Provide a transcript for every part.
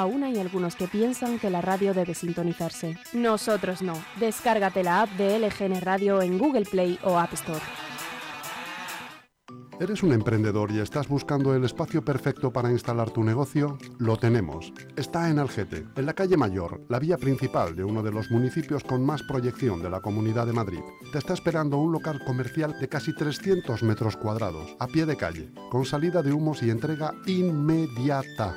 aún hay algunos que piensan que la radio debe sintonizarse. Nosotros no. Descárgate la app de LGN Radio en Google Play o App Store. ¿Eres un emprendedor y estás buscando el espacio perfecto para instalar tu negocio? Lo tenemos. Está en Algete, en la calle Mayor, la vía principal de uno de los municipios con más proyección de la Comunidad de Madrid. Te está esperando un local comercial de casi 300 metros cuadrados, a pie de calle, con salida de humos y entrega inmediata.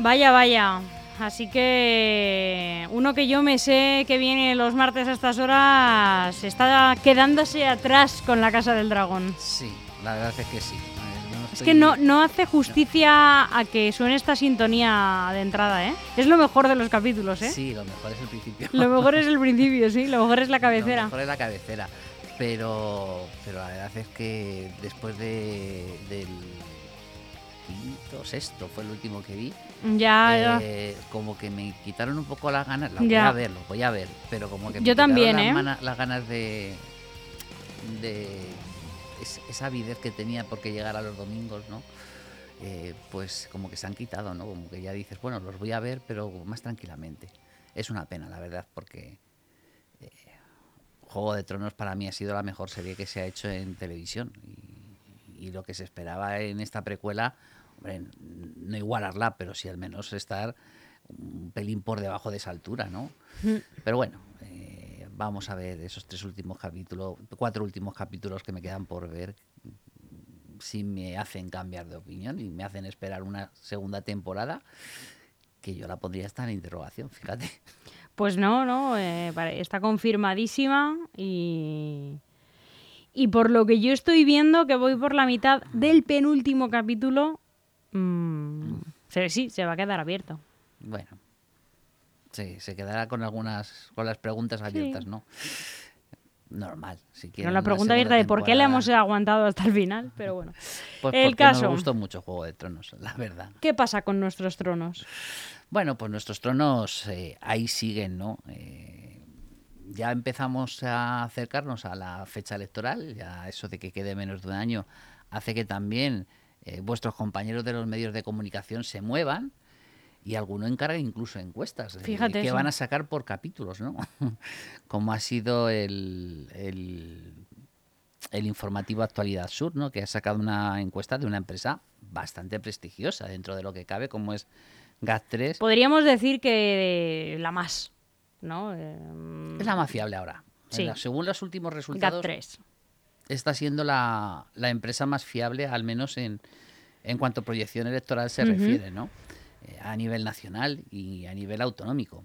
Vaya, vaya. Así que uno que yo me sé que viene los martes a estas horas está quedándose atrás con la Casa del Dragón. Sí, la verdad es que sí. Es que no, no hace justicia a que suene esta sintonía de entrada, ¿eh? Es lo mejor de los capítulos, ¿eh? Sí, lo mejor es el principio. Lo mejor es el principio, sí, lo mejor es la cabecera. Lo mejor es la cabecera. Pero, pero la verdad es que después de, del quinto, sexto, fue el último que vi. Ya, eh, como que me quitaron un poco las ganas. La voy a ver, lo voy a ver. Pero como que me Yo también, quitaron ¿eh? las, las ganas de. de es- esa avidez que tenía porque llegar a los domingos, ¿no? Eh, pues como que se han quitado, ¿no? Como que ya dices, bueno, los voy a ver, pero más tranquilamente. Es una pena, la verdad, porque eh, Juego de Tronos para mí ha sido la mejor serie que se ha hecho en televisión. Y, y lo que se esperaba en esta precuela, no igualarla, pero sí al menos estar un pelín por debajo de esa altura, ¿no? Pero bueno, eh, vamos a ver esos tres últimos capítulos, cuatro últimos capítulos que me quedan por ver, si me hacen cambiar de opinión y me hacen esperar una segunda temporada, que yo la pondría hasta en interrogación, fíjate. Pues no, no, eh, está confirmadísima y... Y por lo que yo estoy viendo, que voy por la mitad del penúltimo capítulo, mm, se, sí, se va a quedar abierto. Bueno, sí, se quedará con algunas, con las preguntas abiertas, ¿no? Normal, si quieren la una pregunta abierta de por qué le hemos aguantado hasta el final, pero bueno. Pues el caso. nos gustó mucho Juego de Tronos, la verdad. ¿Qué pasa con nuestros tronos? Bueno, pues nuestros tronos eh, ahí siguen, ¿no? Eh, ya empezamos a acercarnos a la fecha electoral, ya eso de que quede menos de un año hace que también eh, vuestros compañeros de los medios de comunicación se muevan y alguno encarga incluso encuestas eh, Fíjate que eso. van a sacar por capítulos, ¿no? Como ha sido el, el, el informativo Actualidad Sur, ¿no? Que ha sacado una encuesta de una empresa bastante prestigiosa dentro de lo que cabe, como es GAT3. Podríamos decir que la más, ¿no? Eh, Es la más fiable ahora. Sí. la- según los últimos resultados, GAT3. Está siendo la, la empresa más fiable, al menos en, en cuanto a proyección electoral se refiere, ¿no? Eh, a nivel nacional y a nivel autonómico.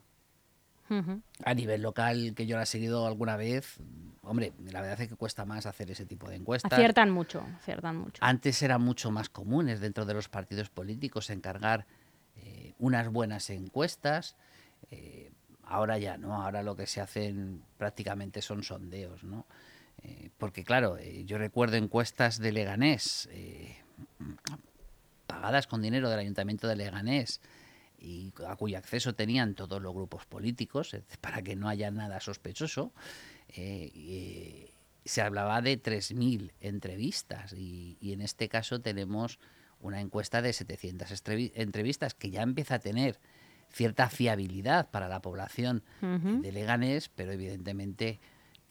A nivel local, que yo la he seguido alguna vez, hombre, la verdad es que cuesta más hacer ese tipo de encuestas. Aciertan mucho, aciertan mucho. Antes eran mucho más comunes dentro de los partidos políticos encargar eh, unas buenas encuestas. eh, ahora ya no, ahora lo que se hacen prácticamente son sondeos, ¿no? Eh, porque claro, eh, yo recuerdo encuestas de Leganés eh, pagadas con dinero del Ayuntamiento de Leganés y a cuyo acceso tenían todos los grupos políticos para que no haya nada sospechoso. y, se hablaba de 3.000 entrevistas y, y en este caso tenemos una encuesta de 700 estrevi- entrevistas que ya empieza a tener cierta fiabilidad para la población de Leganés, pero evidentemente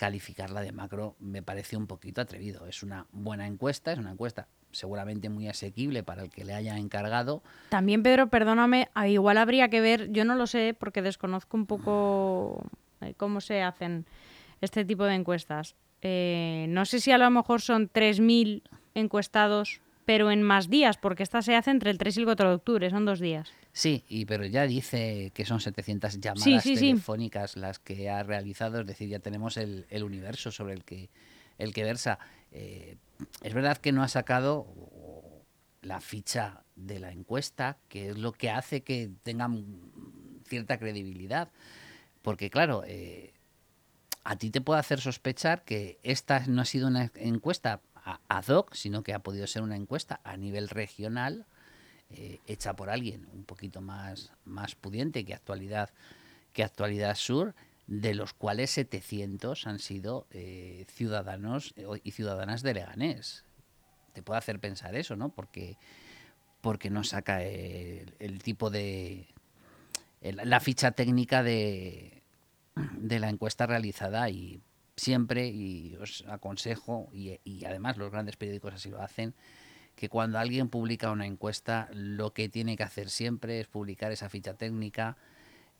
calificarla de macro me parece un poquito atrevido. Es una buena encuesta, es una encuesta seguramente muy asequible para el que le haya encargado. También, Pedro, perdóname, ah, igual habría que ver, yo no lo sé porque desconozco un poco eh, cómo se hacen este tipo de encuestas. Eh, no sé si a lo mejor son 3.000 encuestados, pero en más días, porque esta se hace entre el 3 y el 4 de octubre, son dos días. Sí, y pero ya dice que son 700 llamadas telefónicas las que ha realizado, es decir, ya tenemos el, universo sobre el que, el que versa. Eh, es verdad que no ha sacado la ficha de la encuesta, que es lo que hace que tengan cierta credibilidad. Porque claro, eh, a ti te puede hacer sospechar que esta no ha sido una encuesta ad hoc, sino que ha podido ser una encuesta a nivel regional eh, hecha por alguien un poquito más, más pudiente que actualidad, que actualidad sur, de los cuales 700 han sido eh, ciudadanos y ciudadanas de Leganés. Te puede hacer pensar eso, ¿no? Porque, porque no saca el, tipo de... la ficha técnica de, de la encuesta realizada y siempre, y os aconsejo, y, además los grandes periódicos así lo hacen, que cuando alguien publica una encuesta, lo que tiene que hacer siempre es publicar esa ficha técnica,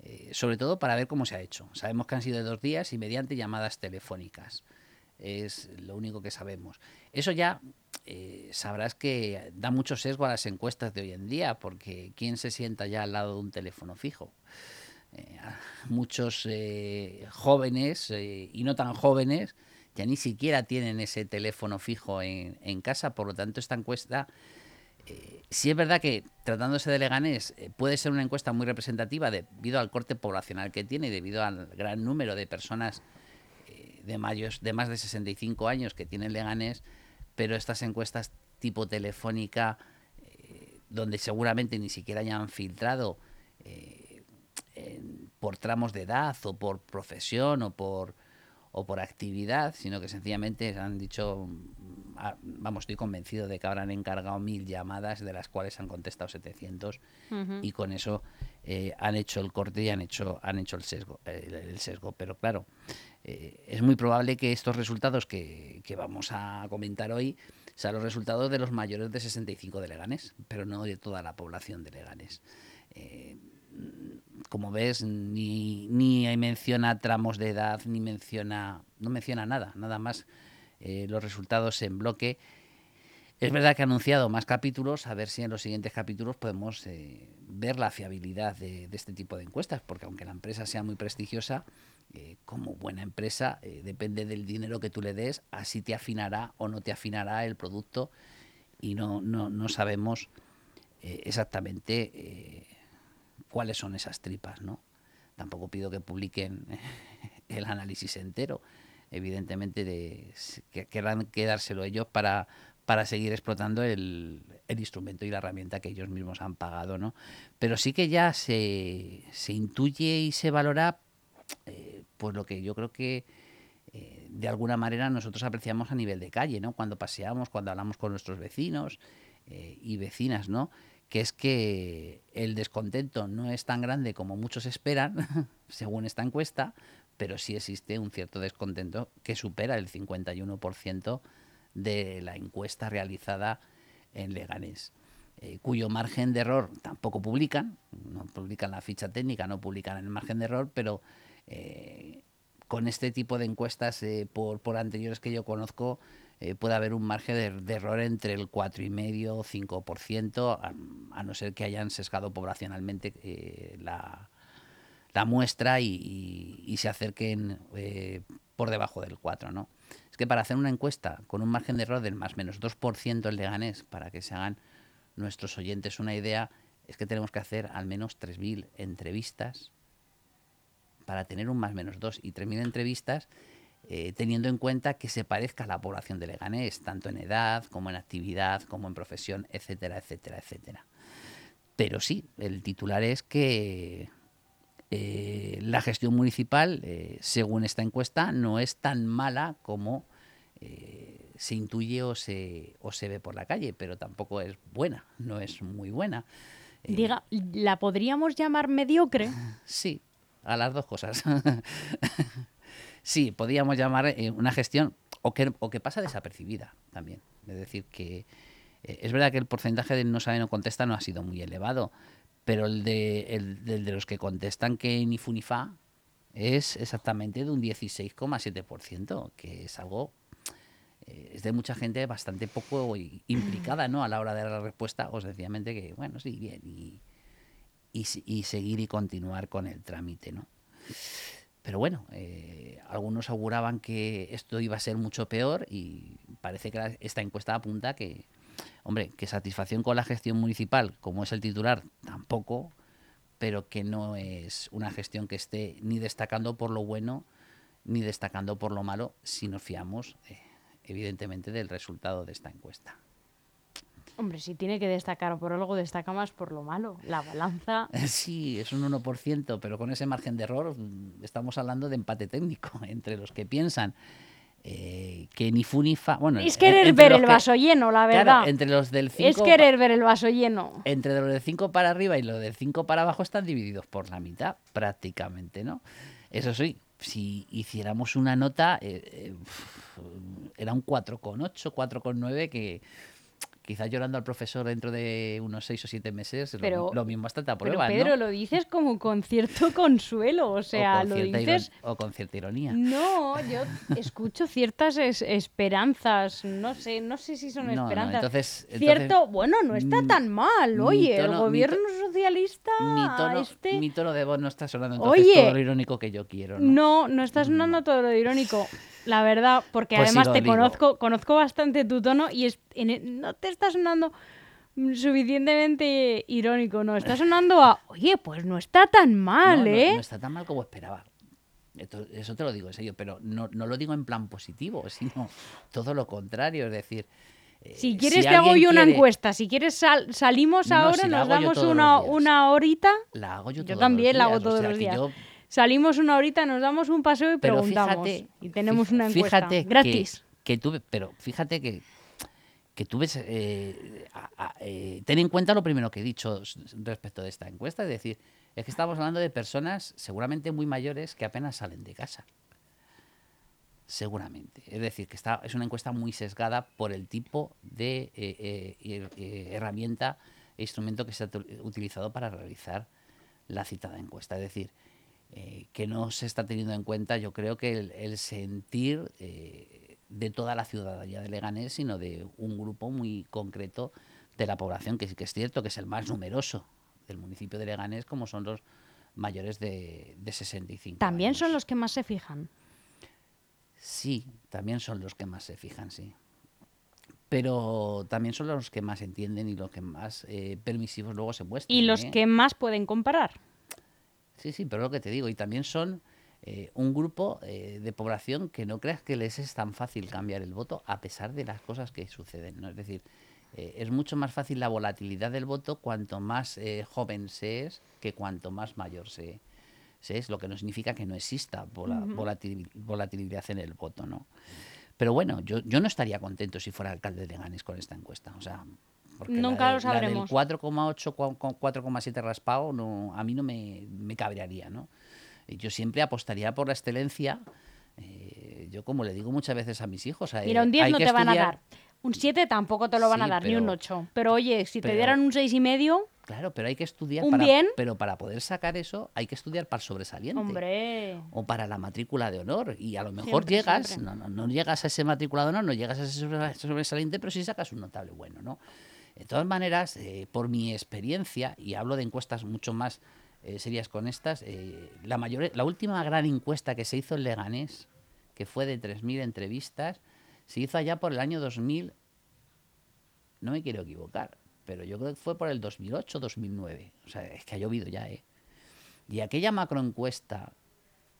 eh, sobre todo para ver cómo se ha hecho. Sabemos que han sido de dos días y mediante llamadas telefónicas. Es lo único que sabemos. Eso ya eh, sabrás que da mucho sesgo a las encuestas de hoy en día, porque ¿quién se sienta ya al lado de un teléfono fijo? Eh, muchos jóvenes y no tan jóvenes ya ni siquiera tienen ese teléfono fijo en, casa, por lo tanto esta encuesta, si es verdad que tratándose de Leganés puede ser una encuesta muy representativa debido al corte poblacional que tiene y debido al gran número de personas de, mayos, de más de 65 años que tienen Leganés, pero estas encuestas tipo telefónica, donde seguramente ni siquiera hayan filtrado por tramos de edad o por profesión o por, o por actividad, sino que sencillamente han dicho, ah, vamos, estoy convencido de que habrán encargado mil llamadas, de las cuales han contestado 700, y con eso eh, han hecho el corte y han hecho, han hecho el sesgo. el, sesgo. Pero claro, eh, es muy probable que estos resultados que, que, vamos a comentar hoy sean los resultados de los mayores de 65 de Leganés, pero no de toda la población de Leganés. Eh, como ves, ni, ni menciona tramos de edad, ni menciona, no menciona nada, nada más eh, los resultados en bloque. Es verdad que ha anunciado más capítulos, a ver si en los siguientes capítulos podemos eh, ver la fiabilidad de, este tipo de encuestas, porque aunque la empresa sea muy prestigiosa, eh, como buena empresa, depende del dinero que tú le des, así te afinará o no te afinará el producto y no, no, no sabemos exactamente cuáles son esas tripas, ¿no? Tampoco pido que publiquen el análisis entero, evidentemente de, que querrán quedárselo ellos para, para seguir explotando el, instrumento y la herramienta que ellos mismos han pagado, ¿no? Pero sí que ya se, se intuye y se valora eh, pues lo que yo creo que eh, de alguna manera nosotros apreciamos a nivel de calle, ¿no? Cuando paseamos, cuando hablamos con nuestros vecinos eh, y vecinas, ¿no? Que es que el descontento no es tan grande como muchos esperan, según esta encuesta, pero sí existe un cierto descontento que supera el 51% de la encuesta realizada en Leganés, eh, cuyo margen de error tampoco publican, no publican la ficha técnica, no publican el margen de error, pero eh, con este tipo de encuestas eh, por, por anteriores que yo conozco, eh, puede haber un margen de, error entre el 4,5 o 5%, a, a, no ser que hayan sesgado poblacionalmente eh, la, muestra y, se acerquen eh, por debajo del 4. ¿no? Es que para hacer una encuesta con un margen de error del más menos 2% en Leganés, para que se hagan nuestros oyentes una idea, es que tenemos que hacer al menos 3.000 entrevistas para tener un más menos 2 y 3.000 entrevistas eh, teniendo en cuenta que se parezca a la población de Leganés, tanto en edad como en actividad, como en profesión, etcétera, etcétera, etcétera. Pero sí, el titular es que eh, la gestión municipal, eh, según esta encuesta, no es tan mala como se intuye o se, o se ve por la calle, pero tampoco es buena, no es muy buena. Diga, ¿la podríamos llamar mediocre? Sí, a las dos cosas. Sí, podríamos llamar eh, una gestión o que, o que pasa desapercibida también. Es decir, que eh, es verdad que el porcentaje de no saben o contestan no ha sido muy elevado, pero el de, el, de los que contestan que ni fu ni fa es exactamente de un 16,7%, que es algo eh, es de mucha gente bastante poco implicada ¿no? a la hora de dar la respuesta, o sencillamente que, bueno, sí, bien, y, y, seguir y continuar con el trámite. ¿no? Pero bueno, eh, algunos auguraban que esto iba a ser mucho peor y parece que esta encuesta apunta que, hombre, que satisfacción con la gestión municipal, como es el titular, tampoco, pero que no es una gestión que esté ni destacando por lo bueno ni destacando por lo malo si nos fiamos, eh, evidentemente, del resultado de esta encuesta. Hombre, si tiene que destacar por algo, destaca más por lo malo. La balanza. Sí, es un 1%, pero con ese margen de error mm, estamos hablando de empate técnico entre los que piensan eh, que ni fu ni fa. Bueno, es querer ver el vaso lleno, la verdad. entre los del 5. Es querer ver el vaso lleno. Entre los del 5 para arriba y los del 5 para abajo están divididos por la mitad, prácticamente, ¿no? Eso sí, si hiciéramos una nota, eh, eh, era un 4,8, 4,9 que quizás llorando al profesor dentro de unos seis o siete meses, pero, lo, mismo hasta te Pero Pedro, lo dices como con cierto consuelo, o sea, lo dices... o con cierta ironía. No, yo escucho ciertas esperanzas, no sé, no sé si son esperanzas. entonces, Cierto, bueno, no está tan mal, oye, el gobierno socialista... Mi tono, este... mi tono de voz no está sonando entonces todo lo irónico que yo quiero, ¿no? No, no está sonando todo lo irónico la verdad, porque pues además te conozco, conozco bastante tu tono y es, e, no te está sonando suficientemente irónico, no, está sonando a, oye, pues no está tan mal, ¿eh? No, está tan mal como esperaba. eso te lo digo en serio, pero no, lo digo en plan positivo, sino todo lo contrario, es decir... Eh, si quieres te hago yo una encuesta, si quieres salimos ahora, nos damos una, una horita. La hago yo, yo también la hago todos los días salimos una horita, nos damos un paseo y preguntamos. y tenemos una encuesta fíjate gratis. Que, tuve, pero fíjate que, que tú ves, eh, eh, ten en cuenta lo primero que he dicho respecto de esta encuesta, es decir, es que estamos hablando de personas seguramente muy mayores que apenas salen de casa. Seguramente. Es decir, que está, es una encuesta muy sesgada por el tipo de eh, herramienta e instrumento que se ha utilizado para realizar la citada encuesta. Es decir, eh, que no se está teniendo en cuenta, yo creo que el, sentir eh, de toda la ciudadanía de Leganés, sino de un grupo muy concreto de la población, que, que es cierto que es el más numeroso del municipio de Leganés, como son los mayores de, de 65 ¿También son los que más se fijan? Sí, también son los que más se fijan, sí. Pero también son los que más entienden y los que más eh, permisivos luego se muestran. ¿Y los que más pueden comparar? Sí, sí, pero lo que te digo, y también son eh, un grupo eh, de población que no creas que les es tan fácil cambiar el voto a pesar de las cosas que suceden. ¿no? Es decir, eh, es mucho más fácil la volatilidad del voto cuanto más joven se es que cuanto más mayor se, es, lo que no significa que no exista volatilidad en el voto. ¿no? Pero bueno, yo, yo no estaría contento si fuera alcalde de Ganes con esta encuesta. O sea, Nunca lo sabremos. 4,8 con 4,7 raspado no, a mí no me, me cabrearía, ¿no? Yo siempre apostaría por la excelencia. Eh, yo como le digo muchas veces a mis hijos... Mira, un 10 no te van a dar. Un 7 tampoco te lo van a dar, ni un 8. Pero oye, si te dieran un 6,5... y medio... Claro, pero hay que estudiar ¿Un para, bien? pero para poder sacar eso hay que estudiar para el sobresaliente. Hombre. O para la matrícula de honor. Y a lo mejor llegas, No, no, no, llegas a ese matrícula de honor, no llegas a ese sobresaliente, pero sí sacas un notable bueno, ¿no? De todas maneras, eh, por mi experiencia, y hablo de encuestas mucho más eh, serias con estas, eh, la, mayor, la última gran encuesta que se hizo en Leganés, que fue de 3.000 entrevistas, se hizo allá por el año 2000, no me quiero equivocar, pero yo creo que fue por el 2008 2009. O sea, es que ha llovido ya, ¿eh? Y aquella macroencuesta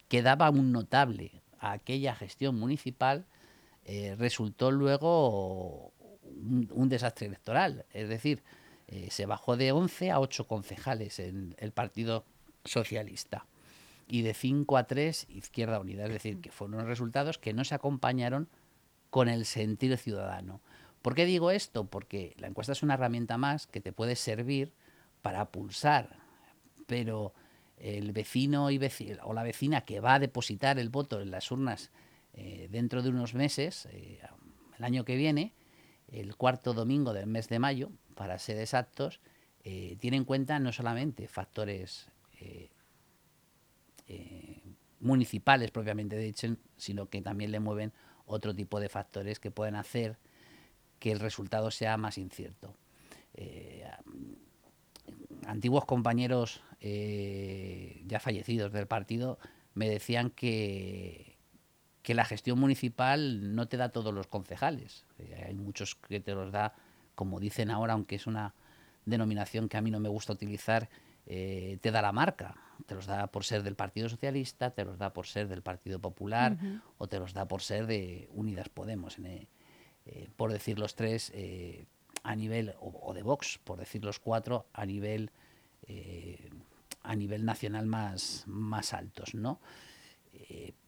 que daba un notable a aquella gestión municipal, resultó luego un, desastre electoral. Es decir, eh, se bajó de 11 a 8 concejales en el Partido Socialista y de 5 a 3 Izquierda Unida. Es decir, que fueron resultados que no se acompañaron con el sentir ciudadano. ¿Por qué digo esto? Porque la encuesta es una herramienta más que te puede servir para pulsar, pero el vecino y o la vecina que va a depositar el voto en las urnas eh, dentro de unos meses, eh, el año que viene, el cuarto domingo del mes de mayo, para ser exactos, eh, tiene en cuenta no solamente factores municipales propiamente dicho, sino que también le mueven otro tipo de factores que pueden hacer que el resultado sea más incierto. antiguos compañeros ya fallecidos del partido me decían que que la gestión municipal no te da todos los concejales. Eh, hay muchos que te los da, como dicen ahora, aunque es una denominación que a mí no me gusta utilizar, eh, te da la marca. Te los da por ser del Partido Socialista, te los da por ser del Partido Popular o te los da por ser de Unidas Podemos, eh, por decir los tres a nivel, o, de Vox, por decir los cuatro a nivel, a nivel nacional más, más altos, ¿no?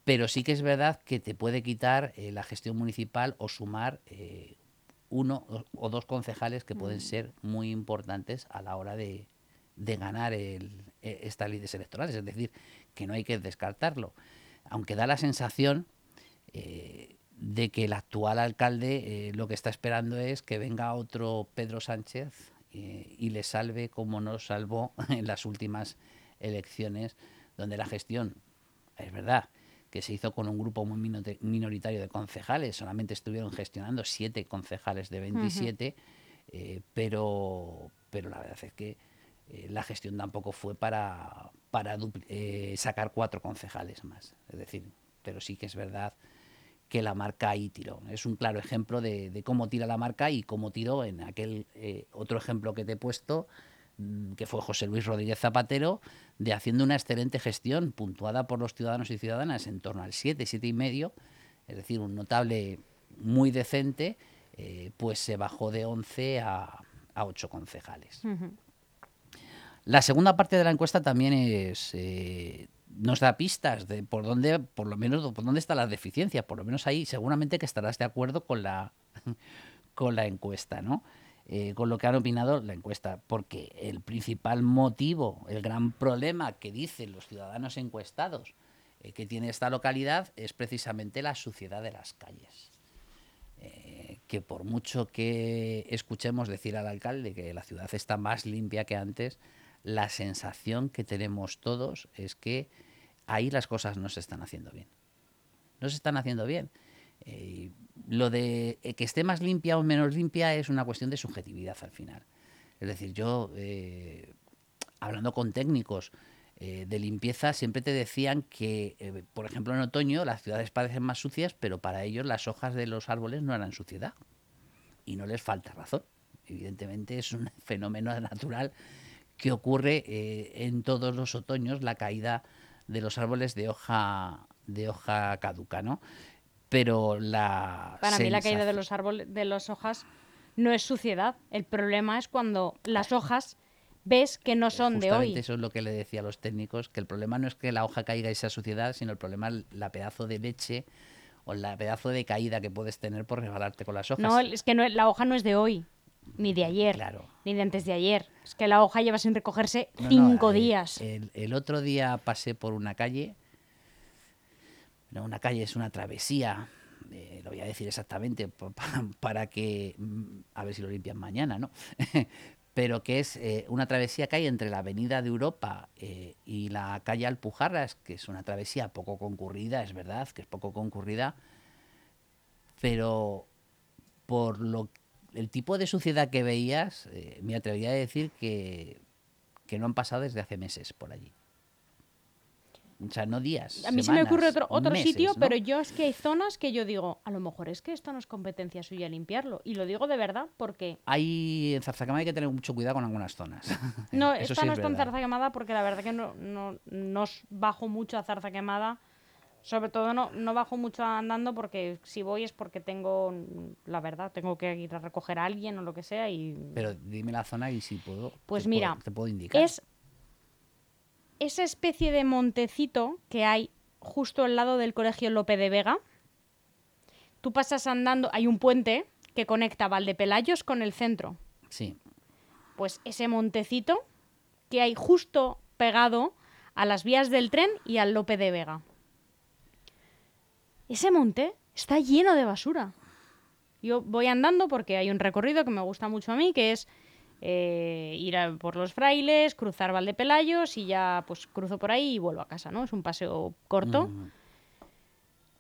Pero sí que es verdad que te puede quitar eh, la gestión municipal o sumar eh, uno o dos concejales que pueden mm. ser muy importantes a la hora de, ganar el, e, estas líderes electorales. Es decir, que no hay que descartarlo. Aunque da la sensación eh, de que el actual alcalde lo que está esperando es que venga otro Pedro Sánchez y le salve como nos salvó en las últimas elecciones, donde la gestión, es verdad, que se hizo con un grupo muy minoritario de concejales, solamente estuvieron gestionando siete concejales de 27, eh, pero, pero la verdad es que eh, la gestión tampoco fue para, para eh, sacar cuatro concejales más. Es decir, pero sí que es verdad que la marca ahí tiró. Es un claro ejemplo de, de cómo tira la marca y cómo tiró en aquel otro ejemplo que te he puesto, que fue José Luis Rodríguez Zapatero, de haciendo una excelente gestión puntuada por los ciudadanos y ciudadanas en torno al 7, 7 y medio, es decir, un notable muy decente, eh, pues se bajó de 11 a, a 8 concejales. La segunda parte de la encuesta también es eh, nos da pistas de por dónde, por lo menos, por dónde está la deficiencia. Por lo menos ahí seguramente que estarás de acuerdo con la con la encuesta, ¿no? Eh, con lo que han opinado la encuesta, porque el principal motivo, el gran problema que dicen los ciudadanos encuestados eh, que tiene esta localidad es precisamente la suciedad de las calles. Eh, que por mucho que escuchemos decir al alcalde que la ciudad está más limpia que antes, la sensación que tenemos todos es que ahí las cosas no se están haciendo bien. No se están haciendo bien. Lo de eh, que esté más limpia o menos limpia es una cuestión de subjetividad al final. Es decir, yo, eh, hablando con técnicos de limpieza, siempre te decían que, por ejemplo, en otoño las ciudades parecen más sucias, pero para ellos las hojas de los árboles no eran suciedad. Y no les falta razón. Evidentemente es un fenómeno natural que ocurre en todos los otoños, la caída de los árboles de hoja, de hoja caduca, ¿no? Pero la... Para mí la caída de los árboles, de las hojas, no es suciedad. El problema es cuando las hojas ves que no son de hoy. Eso es lo que le decía a los técnicos, que el problema no es que la hoja caiga y sea suciedad, sino el problema es la pedazo de leche o la pedazo de caída que puedes tener por resbalarte con las hojas. No, es que no, la hoja no es de hoy, ni de ayer, ni de antes de ayer. Es que la hoja lleva sin recogerse cinco días. el, otro día pasé por una calle una calle es una travesía, eh, lo voy a decir exactamente para, que, mm, a ver si lo limpian mañana, ¿no? Pero que es eh, una travesía que hay entre la Avenida de Europa eh, y la calle Alpujarras, que es una travesía poco concurrida, es verdad que es poco concurrida, pero por lo el tipo de suciedad que veías, me atrevería a decir que, que no han pasado desde hace meses por allí. O sea, no días. A mí se me ocurre otro, otro sitio, pero yo es que hay zonas que yo digo, a lo mejor es que esto no es competencia suya limpiarlo. Y lo digo de verdad porque. Hay en Zarzaquemada hay que tener mucho cuidado con algunas zonas. No, esta no está en Zarzaquemada porque la verdad que no, no, no bajo mucho a Zarzaquemada. Sobre todo no, no bajo mucho andando porque si voy es porque tengo, la verdad, tengo que ir a recoger a alguien o lo que sea. y Pero dime la zona y si puedo. Pues mira, te puedo indicar. Es esa especie de montecito que hay justo al lado del colegio Lope de Vega. Tú pasas andando, hay un puente que conecta Valdepelayos con el centro. Sí. Pues ese montecito que hay justo pegado a las vías del tren y al Lope de Vega. Ese monte está lleno de basura. Yo voy andando porque hay un recorrido que me gusta mucho a mí, que es eh, ir a- por los frailes, cruzar Valdepelayos y ya pues cruzo por ahí y vuelvo a casa, ¿no? Es un paseo corto. Mm,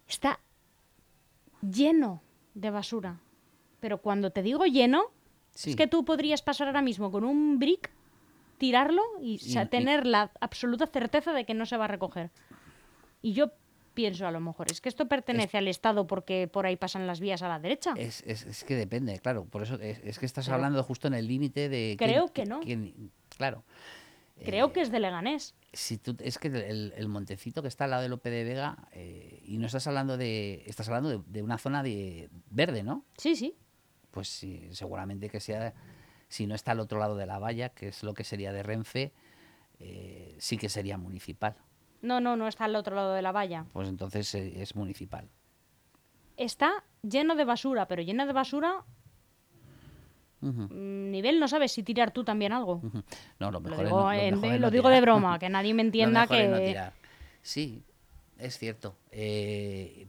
Está lleno de basura. Pero cuando te digo lleno, sí. es que tú podrías pasar ahora mismo con un brick, tirarlo Y- y- tener la absoluta certeza de que no se va a recoger. Y yo pienso a lo mejor, es que esto pertenece al Estado porque por ahí pasan las vías a la derecha. Es, es- es que depende, claro. Por eso es, es que estás Pero- hablando justo en el límite de. quién- Creo que no. quién- claro. Creo que es de Leganés. Si tú, es que el, el montecito que está al lado de Lope de Vega, eh, y no estás hablando de. Estás hablando de, de una zona de verde, ¿no? Sí, sí. Pues sí, seguramente que sea. Si no está al otro lado de la valla, que es lo que sería de Renfe, eh, sí que sería municipal. No, no, no está al otro lado de la valla. Pues entonces eh, es municipal. Está lleno de basura, pero lleno de basura, mm, nivel no sabes si tirar tú también algo. No, lo mejor es digo, lo mejor de, es lo no digo de broma, que nadie me Lo entienda es no que... tirar. Sí, es cierto. Eh,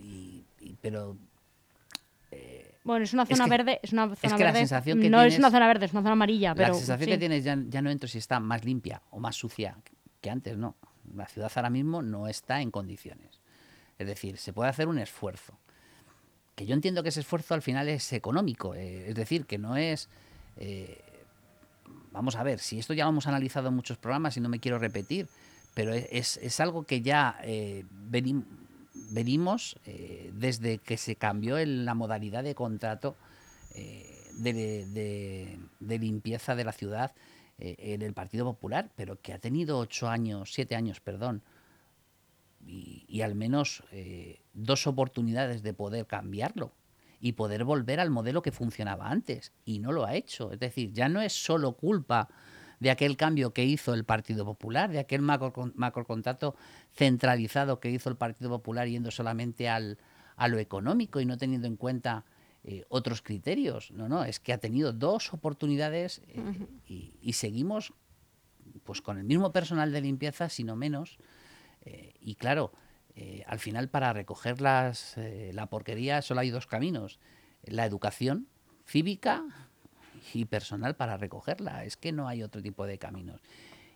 y- y- pero Bueno, es una Es zona que- verde, es una zona que la verde. sensación que no es una zona verde, es una zona amarilla, pero la sensación sí. que tienes ya, ya no entro si está más limpia o más sucia que antes, no. La ciudad ahora mismo no está en condiciones. Es decir, se puede hacer un esfuerzo. Que yo entiendo que ese esfuerzo al final es económico. eh, es decir, que no es... eh, vamos a ver, si esto ya lo hemos analizado en muchos programas y no me quiero repetir, pero es, es- algo que ya eh, venim- venimos desde que se cambió en la modalidad de contrato de- de limpieza de la ciudad eh, en el Partido Popular, pero que ha tenido ocho años, siete años, perdón, y, al menos eh, dos oportunidades de poder cambiarlo y poder volver al modelo que funcionaba antes. Y no lo ha hecho. Es decir, ya no es solo culpa de aquel cambio que hizo el Partido Popular, de aquel macro, macrocontrato centralizado que hizo el Partido Popular yendo solamente al, a lo económico y no teniendo en cuenta eh, otros criterios. No, no, es que ha tenido dos oportunidades eh, y, y seguimos pues con el mismo personal de limpieza, sino menos. Eh, y claro, al final para recoger las, la porquería solo hay dos caminos. La educación cívica y personal para recogerla. Es que no hay otro tipo de caminos.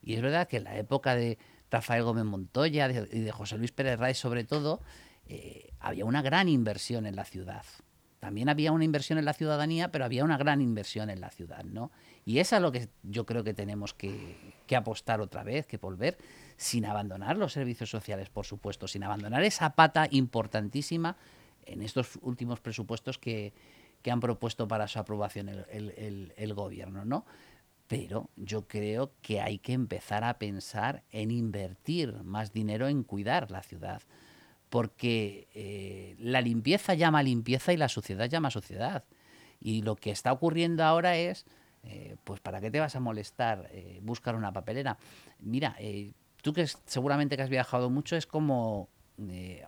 Y es verdad que en la época de Rafael Gómez Montoya de- y de José Luis Pérez Rey sobre todo, había una gran inversión en la ciudad. También había una inversión en la ciudadanía, pero había una gran inversión en la ciudad, ¿no? Y eso es lo que yo creo que tenemos que, apostar otra vez, que volver, sin abandonar los servicios sociales, por supuesto, sin abandonar esa pata importantísima en estos últimos presupuestos que, han propuesto para su aprobación el- el gobierno, ¿no? Pero yo creo que hay que empezar a pensar en invertir más dinero en cuidar la ciudad. Porque eh, la limpieza llama limpieza y la suciedad llama suciedad. Y lo que está ocurriendo ahora es, eh, pues ¿para qué te vas a molestar eh, buscar una papelera? Mira, tú que seguramente que has viajado mucho, es como,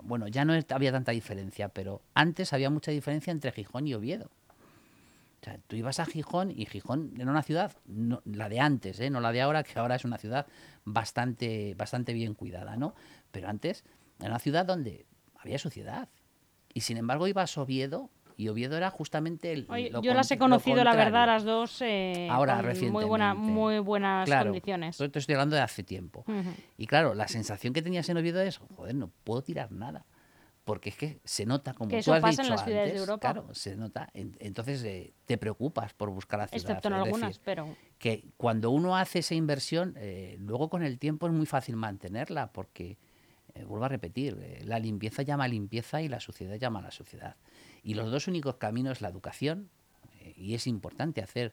bueno, ya no había tanta diferencia, pero antes había mucha diferencia entre Gijón y Oviedo. O sea, tú ibas a Gijón y Gijón era una ciudad, no- la de antes, no la de ahora, que ahora es una ciudad bastante, bastante bien cuidada, ¿no? Pero antes era una ciudad donde había suciedad. Y sin embargo ibas a Oviedo y Oviedo era justamente el... Oye, lo yo las he conocido, la verdad, las dos eh, Ahora, con muy, buena, recientemente. muy buenas Claro, condiciones. Te estoy hablando de hace tiempo. Y claro, la sensación que tenías en Oviedo es, joder, no puedo tirar nada. Porque es que se nota como Que tú eso has pasa en dicho las ciudades de antes, Europa. Claro, se nota. En- Entonces eh, te preocupas por buscar la ciudad. Excepto en es algunas, decir, pero... que cuando uno hace esa inversión, eh, luego con el tiempo es muy fácil mantenerla, porque, eh, vuelvo a repetir, eh, la limpieza llama a limpieza y la suciedad llama a la suciedad. Y los dos únicos caminos, la educación, eh, y es importante hacer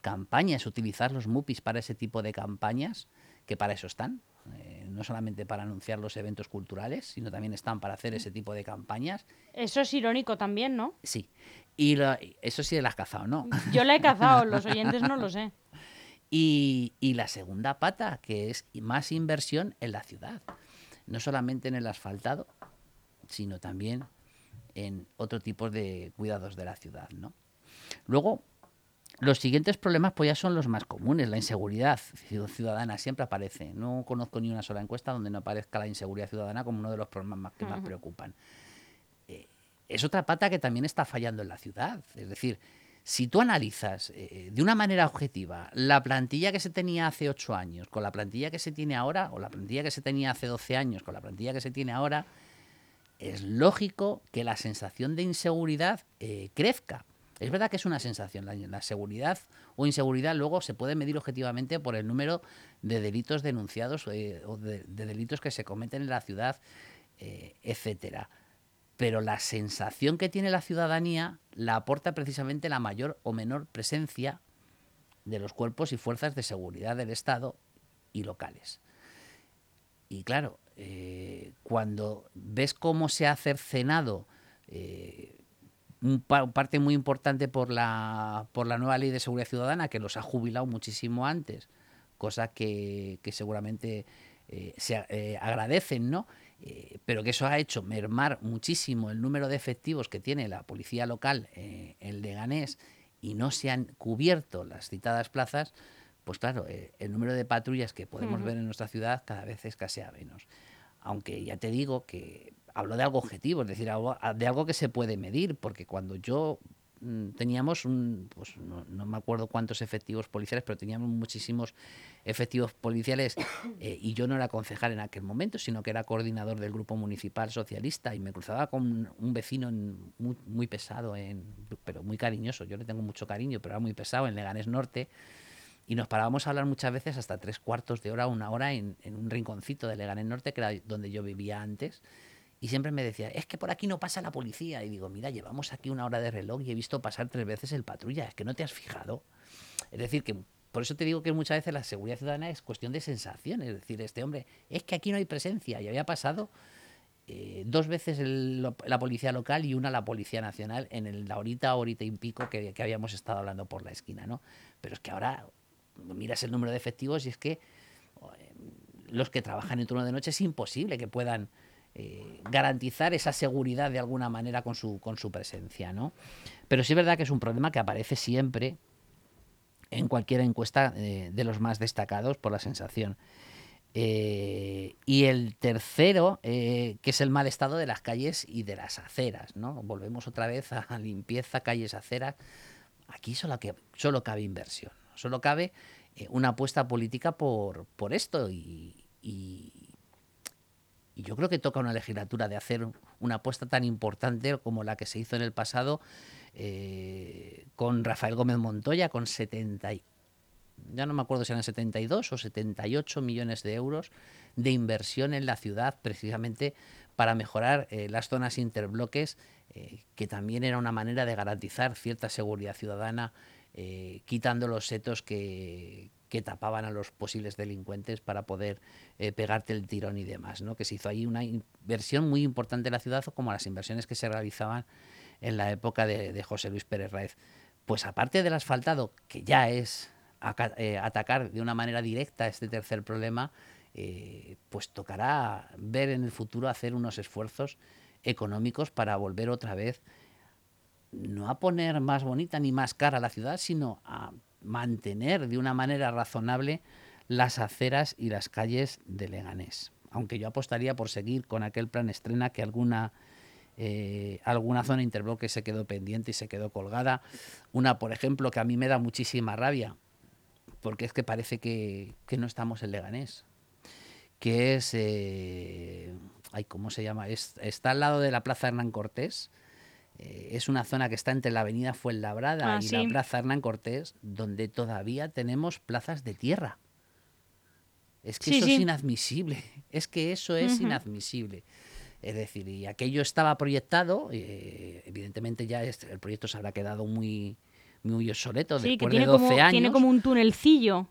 campañas, utilizar los MUPIs para ese tipo de campañas, que para eso están, eh, no solamente para anunciar los eventos culturales, sino también están para hacer ese tipo de campañas. Eso es irónico también, ¿no? Sí. Y eso sí, la has cazado, ¿no? Yo la he cazado, los oyentes no lo sé. Y, y la segunda pata, que es más inversión en la ciudad. No solamente en el asfaltado, sino también en otro tipo de cuidados de la ciudad. ¿no? Luego, los siguientes problemas pues ya son los más comunes. La inseguridad ciudadana siempre aparece. No conozco ni una sola encuesta donde no aparezca la inseguridad ciudadana como uno de los problemas más que más preocupan. Eh, es otra pata que también está fallando en la ciudad. Es decir, si tú analizas eh, de una manera objetiva la plantilla que se tenía hace ocho años con la plantilla que se tiene ahora, o la plantilla que se tenía hace 12 años con la plantilla que se tiene ahora, es lógico que la sensación de inseguridad eh, crezca. Es verdad que es una sensación. La, seguridad o inseguridad luego se puede medir objetivamente por el número de delitos denunciados eh, o de, delitos que se cometen en la ciudad, etcétera pero la sensación que tiene la ciudadanía la aporta precisamente la mayor o menor presencia de los cuerpos y fuerzas de seguridad del Estado y locales. Y claro, eh, cuando ves cómo se ha cercenado eh, un parte muy importante por la, por la nueva ley de seguridad ciudadana, que los ha jubilado muchísimo antes, cosa que, seguramente eh, se agradecen, ¿no? Eh, pero que eso ha hecho mermar muchísimo el número de efectivos que tiene la policía local eh, en Leganés y no se han cubierto las citadas plazas, pues claro, eh, el número de patrullas que podemos ver en nuestra ciudad cada vez escasea menos. Aunque ya te digo que hablo de algo objetivo, es decir, de algo que se puede medir, porque cuando yo Mm, teníamos un, pues no, me acuerdo cuántos efectivos policiales, pero teníamos muchísimos efectivos policiales eh, y yo no era concejal en aquel momento, sino que era coordinador del grupo municipal socialista y me cruzaba con un vecino muy, pesado, en, pero muy cariñoso, yo le tengo mucho cariño, pero era muy pesado en Leganés Norte y nos parábamos a hablar muchas veces hasta tres cuartos de hora, una hora en, en un rinconcito de Leganés Norte, que era donde yo vivía antes y siempre me decía, es que por aquí no pasa la policía. Y digo, mira, llevamos aquí una hora de reloj y he visto pasar tres veces el patrulla, es que no te has fijado. Es decir, que por eso te digo que muchas veces la seguridad ciudadana es cuestión de sensación. Es decir, este hombre, es que aquí no hay presencia. Y había pasado eh, dos veces la policía local y una la policía nacional en el, la horita, horita y pico que, que, habíamos estado hablando por la esquina, ¿no? Pero es que ahora miras el número de efectivos y es que eh, los que trabajan en turno de noche es imposible que puedan eh, garantizar esa seguridad de alguna manera con su, con su presencia. ¿no? Pero sí es verdad que es un problema que aparece siempre en cualquier encuesta eh, de los más destacados por la sensación. Eh, y el tercero, que es el mal estado de las calles y de las aceras. ¿no? Volvemos otra vez a limpieza, calles, aceras. Aquí solo, que, solo cabe inversión, solo cabe una apuesta política por, por esto y, y yo creo que toca una legislatura de hacer una apuesta tan importante como la que se hizo en el pasado eh, con Rafael Gómez Montoya, con 70, ya no me acuerdo si eran 72 o 78 millones de euros de inversión en la ciudad, precisamente para mejorar eh, las zonas interbloques, eh, que también era una manera de garantizar cierta seguridad ciudadana, quitando los setos que, que tapaban a los posibles delincuentes para poder pegarte el tirón y demás, ¿no? Que se hizo ahí una inversión muy importante en la ciudad, como las inversiones que se realizaban en la época de, José Luis Pérez Raez. Pues aparte del asfaltado, que ya es eh, atacar de una manera directa este tercer problema, eh, pues tocará ver en el futuro hacer unos esfuerzos económicos para volver otra vez no a poner más bonita ni más cara la ciudad, sino a mantener de una manera razonable las aceras y las calles de Leganés. Aunque yo apostaría por seguir con aquel plan estrena que alguna, eh, alguna zona interbloque se quedó pendiente y se quedó colgada. Una, por ejemplo, que a mí me da muchísima rabia, porque es que parece que, no estamos en Leganés, que es, eh, ay, ¿cómo se llama? está al lado de la Plaza Hernán Cortés, eh, es una zona que está entre la avenida Fuenlabrada ah, y la Plaza Hernán Cortés, donde todavía tenemos plazas de tierra. Es que eso es inadmisible, es que eso es inadmisible. Es decir, y aquello estaba proyectado, eh, evidentemente ya el proyecto se habrá quedado muy, muy obsoleto después de 12 años. Tiene como un tunelcillo.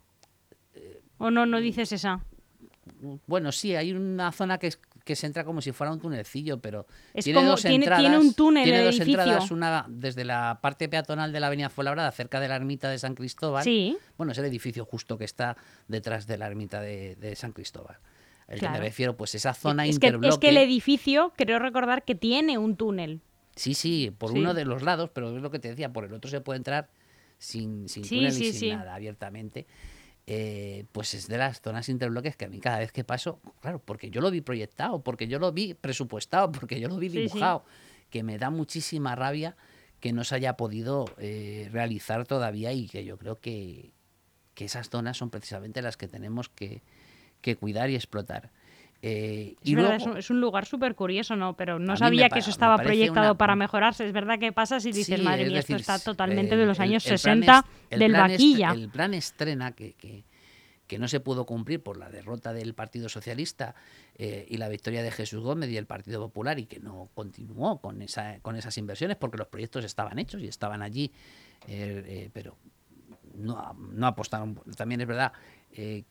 ¿O no, no dices esa? Bueno, sí, hay una zona que es que se entra como si fuera un tunelcillo, pero tiene dos entradas. Tiene un túnel tiene dos entradas, una desde la parte peatonal de la Avenida Fuenlabrada, cerca de la ermita de San Cristóbal. Sí. Bueno, es el edificio justo que está detrás de la ermita de, San Cristóbal. El que me refiero, pues esa zona es interbloque. Que, es que el edificio, creo recordar que tiene un túnel. Sí, sí, por uno de los lados, pero es lo que te decía, por el otro se puede entrar sin, sin Sí, túnel y sin nada, abiertamente. eh, pues es de las zonas interbloques que a mí cada vez que paso, claro, porque yo lo vi proyectado, porque yo lo vi presupuestado, porque yo lo vi dibujado, que me da muchísima rabia que no se haya podido eh, realizar todavía y que yo creo que, que esas zonas son precisamente las que tenemos que, que cuidar y explotar. Eh, Es y verdad, luego- es un- lugar súper curioso, ¿no? Pero no sabía que eso estaba proyectado una- para mejorarse. Es verdad que pasa si dices, Sí, madre es mía, esto decir, está totalmente el- de los años el plan 60 est- el del vaquilla. el plan estrena que, que- que no se pudo cumplir por la derrota del Partido Socialista eh, y la victoria de Jesús Gómez y el Partido Popular y que no continuó con, esa, con esas inversiones porque los proyectos estaban hechos y estaban allí, eh, eh, pero no, no apostaron. También es verdad eh,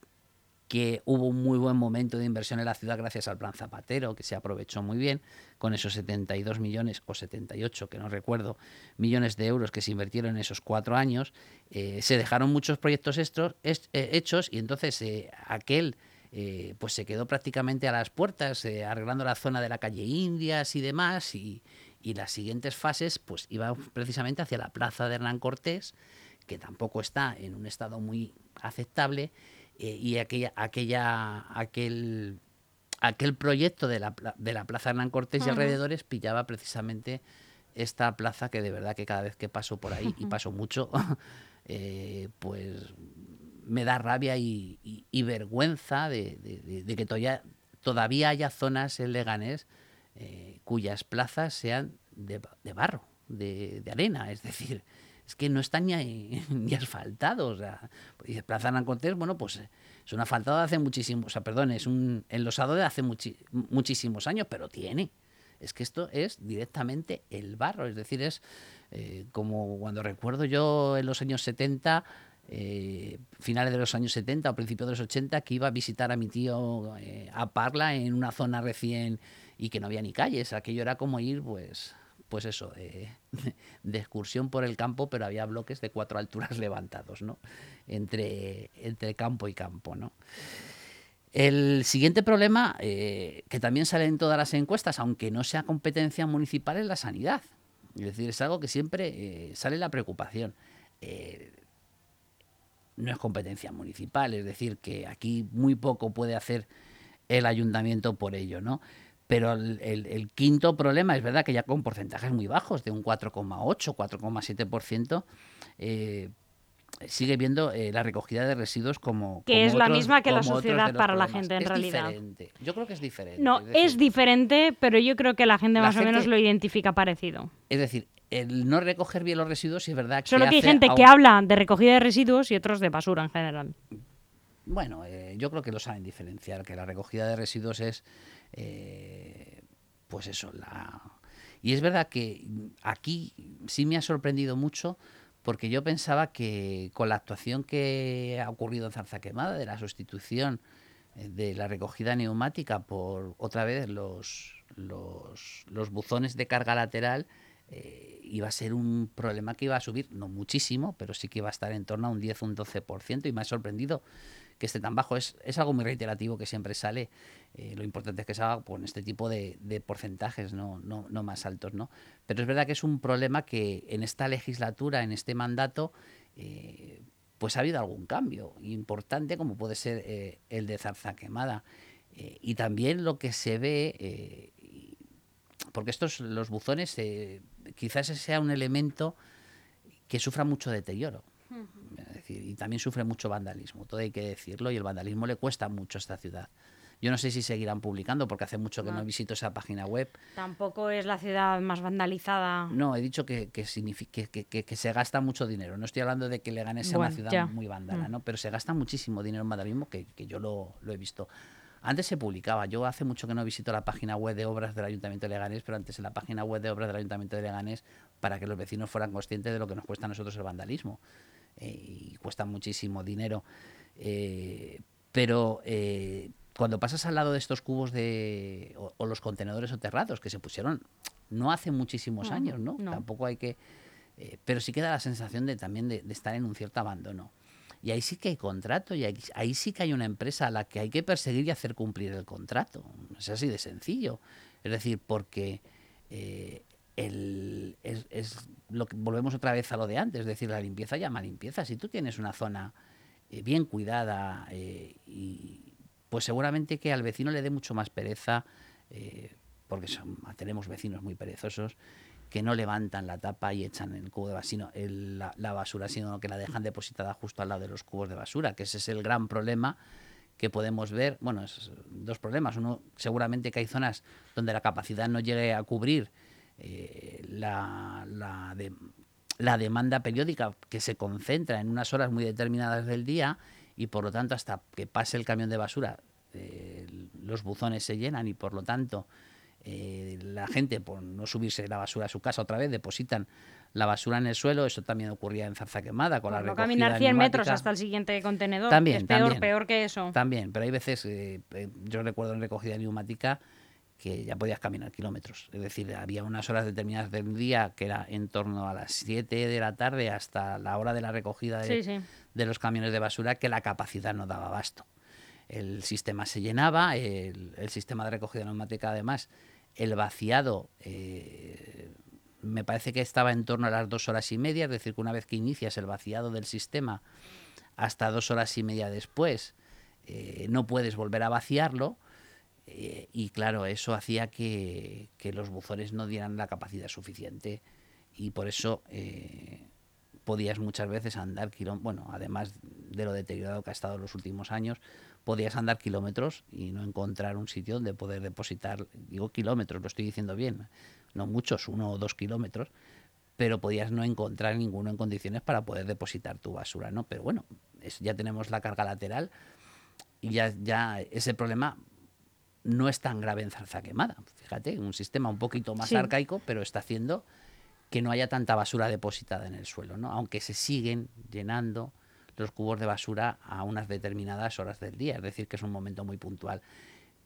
que hubo un muy buen momento de inversión en la ciudad gracias al plan Zapatero, que se aprovechó muy bien, con esos 72 millones o 78, que no recuerdo, millones de euros que se invirtieron en esos cuatro años. Eh, se dejaron muchos proyectos estos, est- eh, hechos y entonces eh, aquel pues se quedó prácticamente a las puertas, arreglando la zona de la calle Indias y demás, y, y las siguientes fases pues iban precisamente hacia la plaza de Hernán Cortés, que tampoco está en un estado muy aceptable, y aquella, aquella, aquel, aquel proyecto de la, de la Plaza Hernán Cortés y alrededores pillaba precisamente esta plaza que de verdad que cada vez que paso por ahí, y paso mucho, eh, pues me da rabia y, y- y vergüenza de, de- de- de que todavía, todavía haya zonas en Leganés eh, cuyas plazas sean de, de barro, de, de arena, es decir, es que no están ni, ni asfaltados. O sea, dice Plaza Hernán Cortés, bueno, pues es un asfaltado de hace muchísimos, o sea, perdón, es un enlosado de hace muchísimos años, pero tiene. Es que esto es directamente el barro, es decir, es eh, como cuando recuerdo yo en los años 70, eh, finales de los años 70 o principios de los 80, que iba a visitar a mi tío eh, a Parla en una zona recién y que no había ni calles. Aquello era como ir, pues, pues eso, eh, de excursión por el campo, pero había bloques de cuatro alturas levantados, ¿no? Entre, entre campo y campo, ¿no? El siguiente problema, eh, que también sale en todas las encuestas, aunque no sea competencia municipal, es la sanidad. Es decir, es algo que siempre eh, sale la preocupación. No es competencia municipal, es decir, que aquí muy poco puede hacer el ayuntamiento por ello, ¿no? Pero el, el- el quinto problema es verdad que ya con porcentajes muy bajos, de un 4,8, 4,7%, eh, sigue viendo eh, la recogida de residuos como... Que como es la misma que la sociedad para la gente, en Es realidad. diferente. Yo creo que es diferente. No, es diferente, pero yo creo que la gente La más o menos lo identifica parecido. Es decir, el no recoger bien los residuos sí es verdad que Solo que hay hace gente que habla de recogida de residuos y otros de basura en general. Bueno, eh, yo creo que lo saben diferenciar, que la recogida de residuos es, eh, pues eso, la... Y es verdad que aquí sí me ha sorprendido mucho porque yo pensaba que con la actuación que ha ocurrido en Zarza Quemada, de la sustitución eh, de la recogida neumática por otra vez los, los, los buzones de carga lateral, eh, iba a ser un problema que iba a subir, no muchísimo, pero sí que iba a estar en torno a un 10 o un 12%, y me ha sorprendido que esté tan bajo. Es, es algo muy reiterativo que siempre sale. Eh, lo importante es que se haga con este tipo de, de porcentajes, no, no, no más altos. ¿no? Pero es verdad que es un problema que en esta legislatura, en este mandato, eh, pues ha habido algún cambio importante, como puede ser eh, el de Zarza Quemada. Eh, y también lo que se ve, porque estos, los buzones, quizás ese sea un elemento que sufra mucho deterioro. Es decir, y también sufre mucho vandalismo, todo hay que decirlo, y el vandalismo le cuesta mucho a esta ciudad. Yo no sé si seguirán publicando, porque hace mucho que no, No. visito esa página web. Tampoco es la ciudad más vandalizada. No, he dicho que, que, que, que- se gasta mucho dinero. No estoy hablando de que Leganés sea una ciudad ya. muy vándala, Mm. ¿no? Pero se gasta muchísimo dinero en vandalismo, que, que yo lo, lo he visto. Antes se publicaba, yo hace mucho que no visito la página web de obras del Ayuntamiento de Leganés, pero antes en la página web de obras del Ayuntamiento de Leganés, para que los vecinos fueran conscientes de lo que nos cuesta a nosotros el vandalismo. Eh, y cuesta muchísimo dinero. Eh, pero eh, cuando pasas al lado de estos cubos de o, o los contenedores soterrados que se pusieron no hace muchísimos años, ¿no? no. Tampoco hay que... eh, pero sí queda la sensación de también de, de estar en un cierto abandono. Y ahí sí que hay contrato y ahí, ahí sí que hay una empresa a la que hay que perseguir y hacer cumplir el contrato. Es así de sencillo. Es decir, porque eh, el, es, es lo que- volvemos otra vez a lo de antes, es decir, la limpieza llama limpieza. Si tú tienes una zona eh, bien cuidada eh, y pues seguramente que al vecino le dé mucho más pereza, eh, porque tenemos vecinos muy perezosos, que no levantan la tapa y echan el cubo de basura, la, la basura, sino que la dejan depositada justo al lado de los cubos de basura, que ese es el gran problema que podemos ver. Bueno, es dos problemas. Uno, seguramente que hay zonas donde la capacidad no llegue a cubrir eh, la, la demanda periódica que se concentra en unas horas muy determinadas del día y por lo tanto hasta que pase el camión de basura eh, los buzones se llenan y por lo tanto eh, la gente por no subirse la basura a su casa otra vez depositan la basura en el suelo eso también ocurría en Zarza Quemada con Por la no recogida caminar 100 metros hasta el siguiente contenedor. También, es peor, también. peor que eso. También, pero hay veces, eh, eh, yo recuerdo en recogida neumática que ya podías caminar kilómetros. Es decir, había unas horas determinadas del día que era en torno a las 7 de la tarde hasta la hora de la recogida de, Sí, sí. de los camiones de basura que la capacidad no daba abasto. El sistema se llenaba, el, el sistema de recogida neumática además, el vaciado eh, me parece que estaba en torno a las dos horas y media, es decir, que una vez que inicias el vaciado del sistema hasta dos horas y media después, eh, no puedes volver a vaciarlo. Eh, y claro, eso hacía que, que los buzones no dieran la capacidad suficiente y por eso eh, podías muchas veces andar kilómetros, bueno, además de lo deteriorado que ha estado en los últimos años, podías andar kilómetros y no encontrar un sitio donde poder depositar, digo kilómetros, lo estoy diciendo bien, no muchos, uno o dos kilómetros, pero podías no encontrar ninguno en condiciones para poder depositar tu basura, ¿no? Pero bueno, ya tenemos la carga lateral y ya, ya ese problema no es tan grave en Zarza Quemada. Fíjate, un sistema un poquito más Sí. arcaico, pero está haciendo que no haya tanta basura depositada en el suelo, ¿no? Aunque se siguen llenando los cubos de basura a unas determinadas horas del día, es decir, que es un momento muy puntual.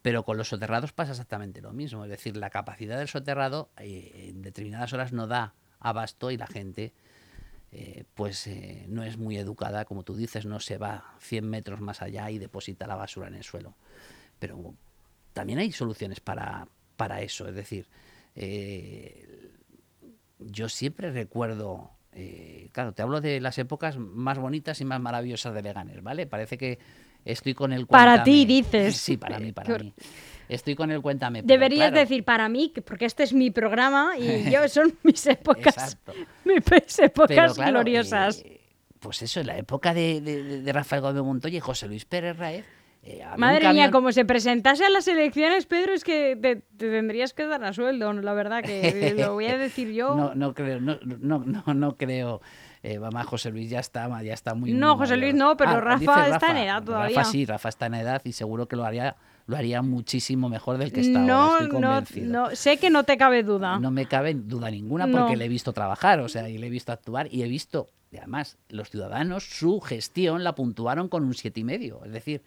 Pero con los soterrados pasa exactamente lo mismo, es decir, la capacidad del soterrado eh, en determinadas horas no da abasto y la gente eh, pues eh, no es muy educada, como tú dices, no se va 100 metros más allá y deposita la basura en el suelo. Pero también hay soluciones para, para eso, es decir, eh, yo siempre recuerdo, eh, claro, te hablo de las épocas más bonitas y más maravillosas de Leganés, ¿vale? Parece que estoy con el Para ti, cuéntame. dices. Sí, para mí, para mí. Estoy con el cuéntame. Deberías claro, decir para mí, que- porque este es mi programa y yo son mis épocas, Exacto. mis épocas claro, gloriosas. eh, pues eso, en la época de, de- de Rafael Gómez Montoya y José Luis Pérez Raez. Eh, Madre mía, como se presentase a las elecciones, Pedro, es que te, te tendrías que dar a sueldo, ¿no? la verdad, que lo voy a decir yo. No, no creo, no, no, no, no creo. Eh, mamá, José Luis ya está, ya está muy. No, muy José Luis no, pero Ah, Rafa está en edad todavía. Rafa sí, Rafa está en edad y seguro que lo haría, lo haría muchísimo mejor del que está no, ahora. Estoy no, convencido. no, sé que no te cabe duda. No me cabe duda ninguna No. porque le he visto trabajar, o sea, y le he visto actuar y he visto, y además, los ciudadanos, su gestión la puntuaron con un siete y medio. Es decir,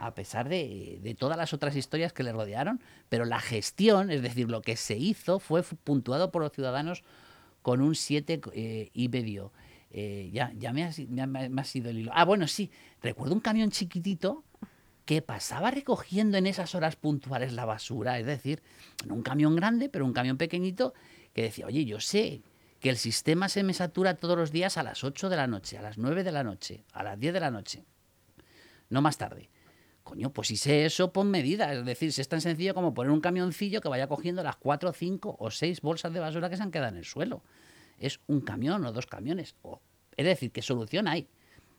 a pesar de, todas las otras historias que le rodearon, pero la gestión, es decir, lo que se hizo fue fu- puntuado por los ciudadanos con un siete eh, y medio. Eh, ya ya me, me me ha sido el hilo. Ah, bueno, sí, recuerdo un camión chiquitito que pasaba recogiendo en esas horas puntuales la basura, es decir, no un camión grande, pero un camión pequeñito que decía, oye, yo sé que el sistema se me satura todos los días a las 8 de la noche, a las 9 de la noche, a las 10 de la noche, no más tarde. Coño, pues si sé eso, pon medidas. Es decir, si es tan sencillo como poner un camioncillo que vaya cogiendo las 4, 5 o 6 bolsas de basura que se han quedado en el suelo. Es un camión o dos camiones. O- es decir, ¿qué solución hay?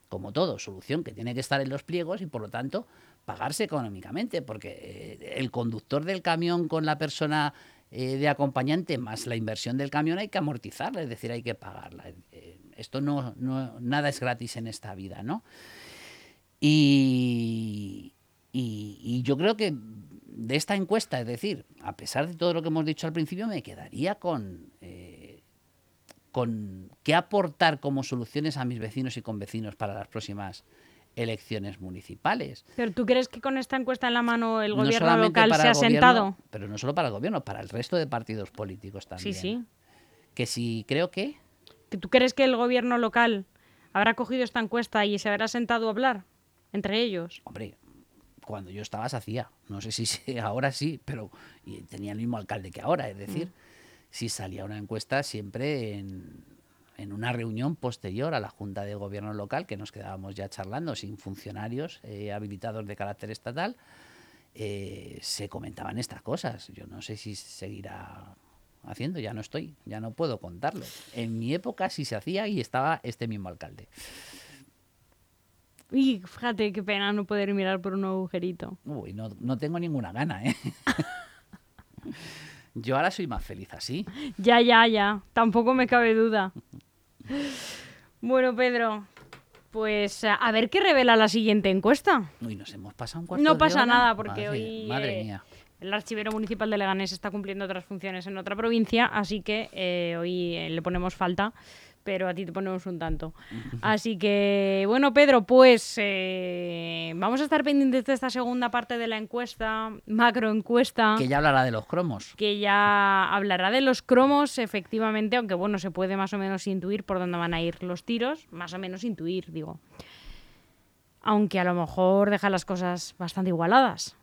como todo, solución que tiene que estar en los pliegos y por lo tanto pagarse económicamente, porque eh, el conductor del camión con la persona eh, de acompañante más la inversión del camión hay que amortizarla, es decir, hay que pagarla. Eh, esto no, nada es gratis en esta vida, ¿no? Y, y- y yo creo que de esta encuesta, es decir, a pesar de todo lo que hemos dicho al principio, me quedaría con, eh, con qué aportar como soluciones a mis vecinos y convecinos para las próximas elecciones municipales. Pero tú crees que con esta encuesta en la mano el No gobierno local se ha gobierno, sentado? Pero no solo para el gobierno, para el resto de partidos políticos también. Sí, sí. Que si creo que... ¿Que ¿Tú crees que el gobierno local habrá cogido esta encuesta y se habrá sentado a hablar entre ellos? Hombre, cuando yo estaba se hacía. No sé si ahora sí, pero tenía el mismo alcalde que ahora. Es decir, Mm. si salía una encuesta siempre en- en una reunión posterior a la Junta de Gobierno local, que nos quedábamos ya charlando sin funcionarios eh, habilitados de carácter estatal, eh, se comentaban estas cosas. Yo no sé si seguirá haciendo, ya no estoy, ya no puedo contarlo. En mi época sí se hacía y estaba este mismo alcalde. Y fíjate qué pena no poder mirar por un agujerito. Uy, no, no tengo ninguna gana, ¿eh? Yo ahora soy más feliz así. Ya, ya, ya. Tampoco me cabe duda. Bueno, Pedro, pues a ver qué revela la siguiente encuesta. Uy, nos hemos pasado un cuarto No de pasa hora. nada porque Madre- hoy Madre eh, mía. el archivero municipal de Leganés está cumpliendo otras funciones en otra provincia, así que eh, hoy eh, le ponemos falta, pero a ti te ponemos un tanto. Así que, bueno, Pedro, pues eh, vamos a estar pendientes de esta segunda parte de la encuesta, macro encuesta. Que ya hablará de los cromos. que ya hablará de los cromos, efectivamente, aunque bueno, se puede más o menos intuir por dónde van a ir los tiros, más o menos intuir, digo. Aunque a lo mejor deja las cosas bastante igualadas.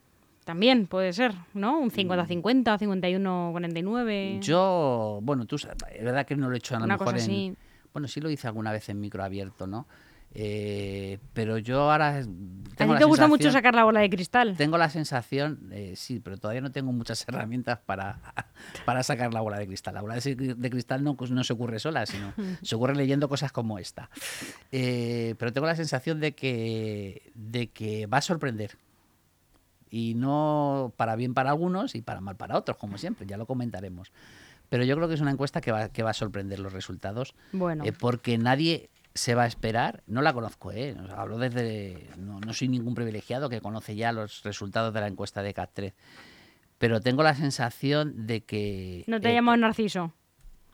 También puede ser, ¿no? Un 50-50, 51-49. Yo, bueno, tú sabes, es verdad que no lo he hecho a lo Una mejor cosa en... Bueno, sí lo hice alguna vez en micro abierto, ¿no? Eh, pero yo ahora... ¿A tengo ti la te gusta mucho sacar la bola de cristal? Tengo la sensación, eh, sí, pero todavía no tengo muchas herramientas para, para sacar la bola de cristal. La bola de, de cristal no, no se ocurre sola, sino se ocurre leyendo cosas como esta. Eh, pero tengo la sensación de que, de que va a sorprender. Y no para bien para algunos y para mal para otros, como siempre, ya lo comentaremos. Pero yo creo que es una encuesta que va, que va a sorprender los resultados. Bueno. eh, porque nadie se va a esperar, no la conozco, ¿eh? Hablo desde. No, no soy ningún privilegiado que conoce ya los resultados de la encuesta de CAT3. Pero tengo la sensación de que. No te eh, llamado Narciso.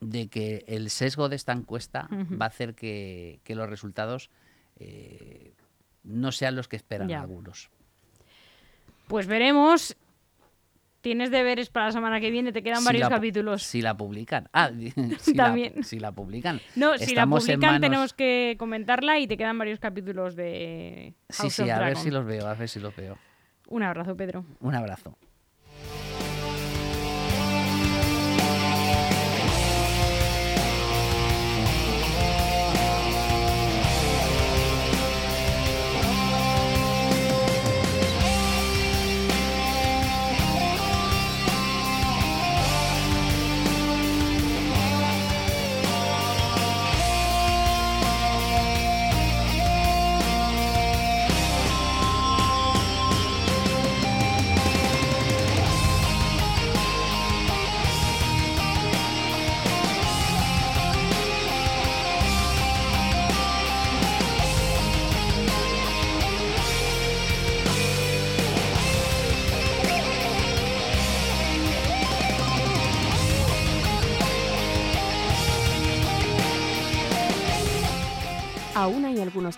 de que el sesgo de esta encuesta va a hacer que, que los resultados eh, no sean los que esperan Ya. algunos. Pues veremos. Tienes deberes para la semana que viene, te quedan Si varios la capítulos. Si la publican. Ah, si, La, También. si la publican. No, si la publican manos- tenemos que comentarla y te quedan varios capítulos de Sí, House sí, of a ver si los veo, a ver si los veo. Un abrazo, Pedro. Un abrazo.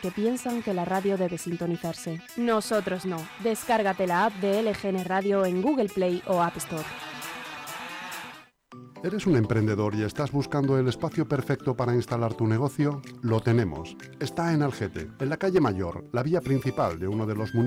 Que piensan que la radio debe sintonizarse. Nosotros no. Descárgate la app de LGN Radio en Google Play o App Store. ¿Eres un emprendedor y estás buscando el espacio perfecto para instalar tu negocio? Lo tenemos. Está en Algete, en la calle Mayor, la vía principal de uno de los municipios